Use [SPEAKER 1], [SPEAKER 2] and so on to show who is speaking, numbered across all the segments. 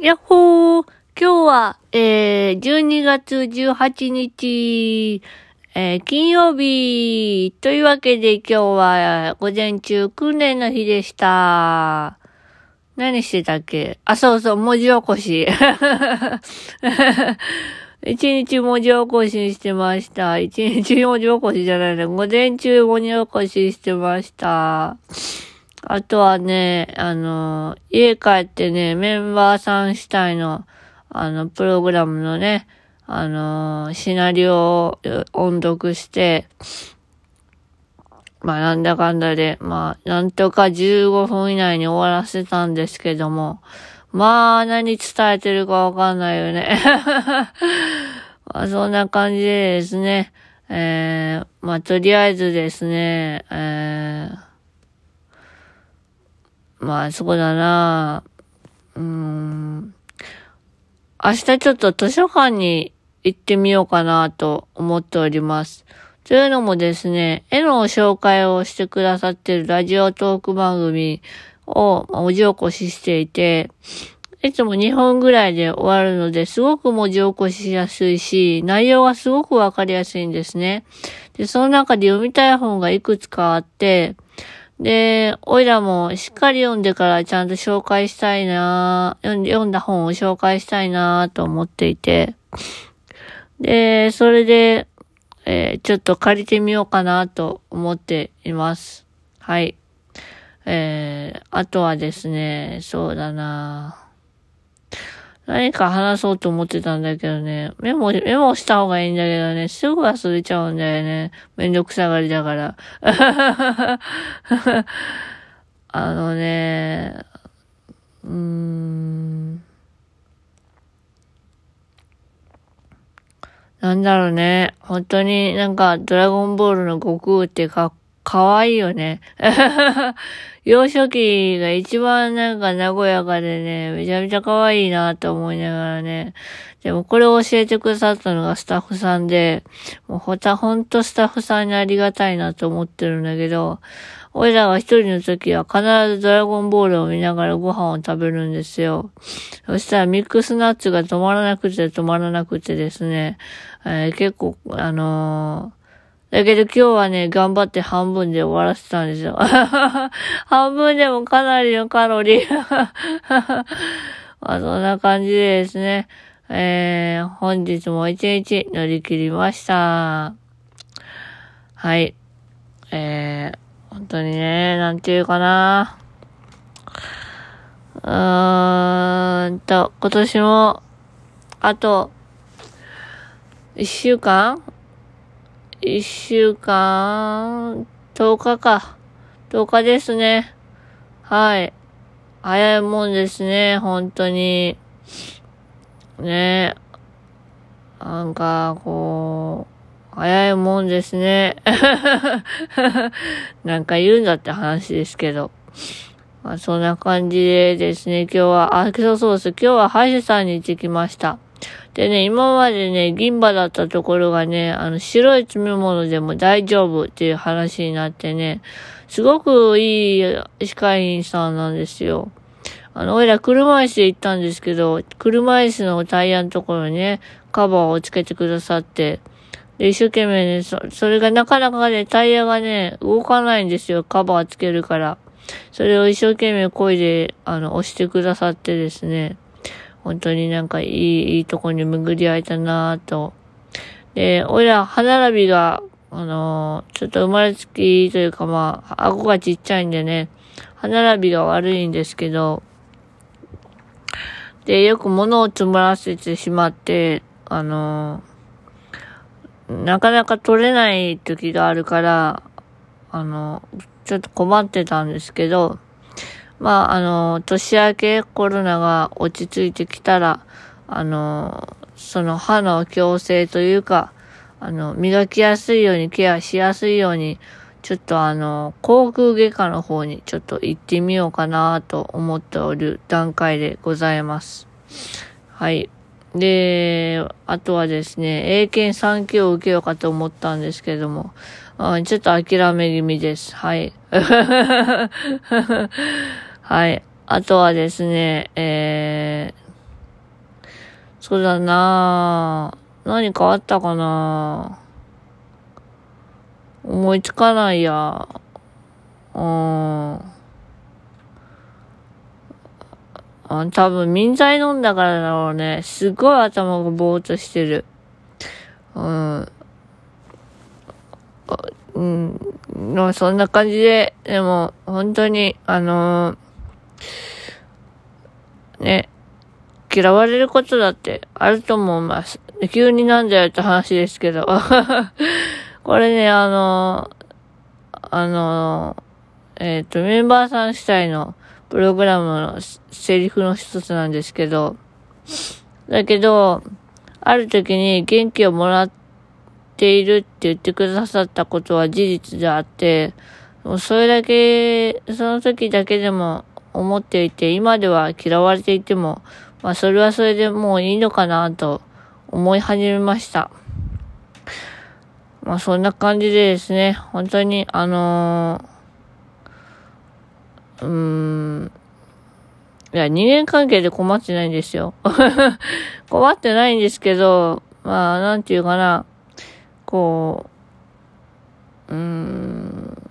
[SPEAKER 1] やっほー今日は、えー、12月18日、えー、金曜日、というわけで今日は午前中訓練の日でした。何してたっけ？あ、そうそう、文字起こし。一日文字起こししてました。一日文字起こしじゃないね。午前中文字起こししてました。あとはね、あの、家帰ってね、メンバーさん主体の、あの、プログラムのね、あの、シナリオを音読して、まあなんだかんだで、まあなんとか15分以内に終わらせたんですけども、まあ何伝えてるかわかんないよね。まあそんな感じでですね、えー、まあとりあえずですね、えー、まあそうだなうん、明日ちょっと図書館に行ってみようかなと思っております。というのもですね、絵の紹介をしてくださってるラジオトーク番組を文字起こししていて、いつも2本ぐらいで終わるので、すごく文字起こしやすいし、内容がすごくわかりやすいんですね。で、その中で読みたい本がいくつかあって、で、おいらもしっかり読んでからちゃんと紹介したいな読ん読んだ本を紹介したいなと思っていて、で、それで、えーちょっと借りてみようかなと思っています。はい。えー、あとはですね、そうだな何か話そうと思ってたんだけどね、メモ、メモした方がいいんだけどね、すぐ忘れちゃうんだよね。めんどくさがりだから。あのね、うーん。なんだろうね。本当になんかドラゴンボールの悟空ってか、かわいいよね。幼少期が一番なんか和やかでね、めちゃめちゃ可愛いなと思いながらね。でもこれを教えてくださったのがスタッフさんで、もうほた、ほんとスタッフさんにありがたいなと思ってるんだけど、俺らが一人の時は必ずドラゴンボールを見ながらご飯を食べるんですよ。そしたらミックスナッツが止まらなくて止まらなくてですね、えー結構、あのーだけど今日はね、頑張って半分で終わらせたんですよ。半分でもかなりのカロリー。まあそんな感じでですね、えー、本日も一日乗り切りました。はい。えー、本当にね、なんていうかな。うーんと、今年も、あと、一週間一週間、10日か。10日ですね。はい。早いもんですね、本当に。ねなんか、こう、早いもんですね。なんか言うんだって話ですけど。まあ、そんな感じでですね、今日は、あ、そうそうです。今日は歯医者さんに行ってきました。でね、今までね、銀歯だったところがね、あの、白い詰め物でも大丈夫っていう話になってね、すごくいい歯科医院さんなんですよ。あの、おいら車椅子で行ったんですけど、車椅子のタイヤのところにね、カバーをつけてくださって、で、一生懸命ね、そ、それがなかなかね、タイヤがね、動かないんですよ、カバーつけるから。それを一生懸命漕いで、あの、押してくださってですね、本当になんかいい、いいとこに巡り合えたなぁと。で、おいら、歯並びが、あのーちょっと生まれつきというかまあ、顎がちっちゃいんでね、歯並びが悪いんですけど、で、よく物を詰まらせてしまって、あのーなかなか取れない時があるから、あの、ちょっと困ってたんですけど、まあ、あの、年明けコロナが落ち着いてきたら、あの、その歯の矯正というか、あの、磨きやすいように、ケアしやすいように、ちょっとあの、航空外科の方にちょっと行ってみようかなと思っておる段階でございます。はい。で、あとはですね、英検3級を受けようかと思ったんですけども、うんちょっと諦め気味です。はい。はい。あとはですね、えー、そうだな何変わったかな思いつかないや。うん。あ多分、民剤飲んだからだろうね。すごい頭がぼーっとしてる。うん。うん。そんな感じで、でも、本当に、あのー、ね、嫌われることだってあると思います。急になんだよって話ですけど。これね、あの、あの、えっ、と、メンバーさん主体のプログラムのセリフの一つなんですけど、だけど、ある時に元気をもらっているって言ってくださったことは事実であって、もうそれだけ、その時だけでも思っていて、今では嫌われていても、まあそれはそれでもういいのかなと思い始めました。まあそんな感じでですね、本当にあのーうーん。いや、人間関係で困ってないんですよ。困ってないんですけど、まあ、なんていうかな。こう、うーん。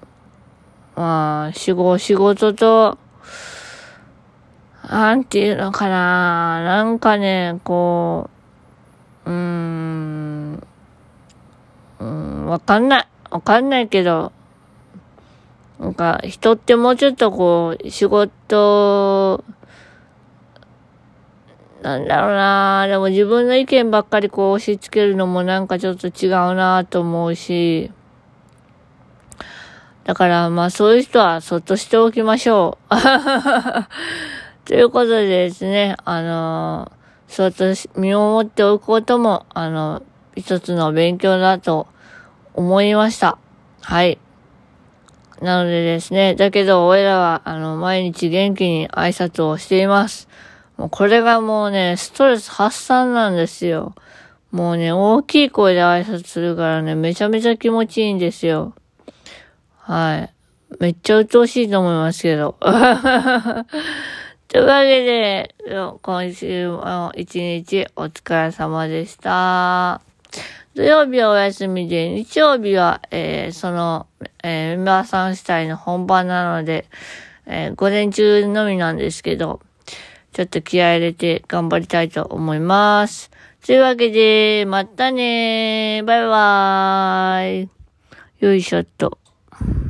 [SPEAKER 1] まあ、仕事、仕事と、なんていうのかな。なんかね、こう、うーん。うん、わかんない。わかんないけど、なんか、人ってもうちょっとこう、仕事、なんだろうなでも自分の意見ばっかりこう押し付けるのもなんかちょっと違うなと思うし、だからまあそういう人はそっとしておきましょう。ということでですね、あのそっと見守っておくことも、あの、一つの勉強だと思いました。はい。なのでですね、だけど、俺らは、あの、毎日元気に挨拶をしています。もうこれがもうね、ストレス発散なんですよ。もうね、大きい声で挨拶するからね、めちゃめちゃ気持ちいいんですよ。はい。めっちゃ鬱陶しいと思いますけど。というわけで、今週も一日お疲れ様でした。土曜日はお休みで、日曜日は、えー、その、えー、メンバーさん主体の本番なので、えー、午前中のみなんですけど、ちょっと気合入れて頑張りたいと思います。というわけで、またねバイバーイ。よいしょっと。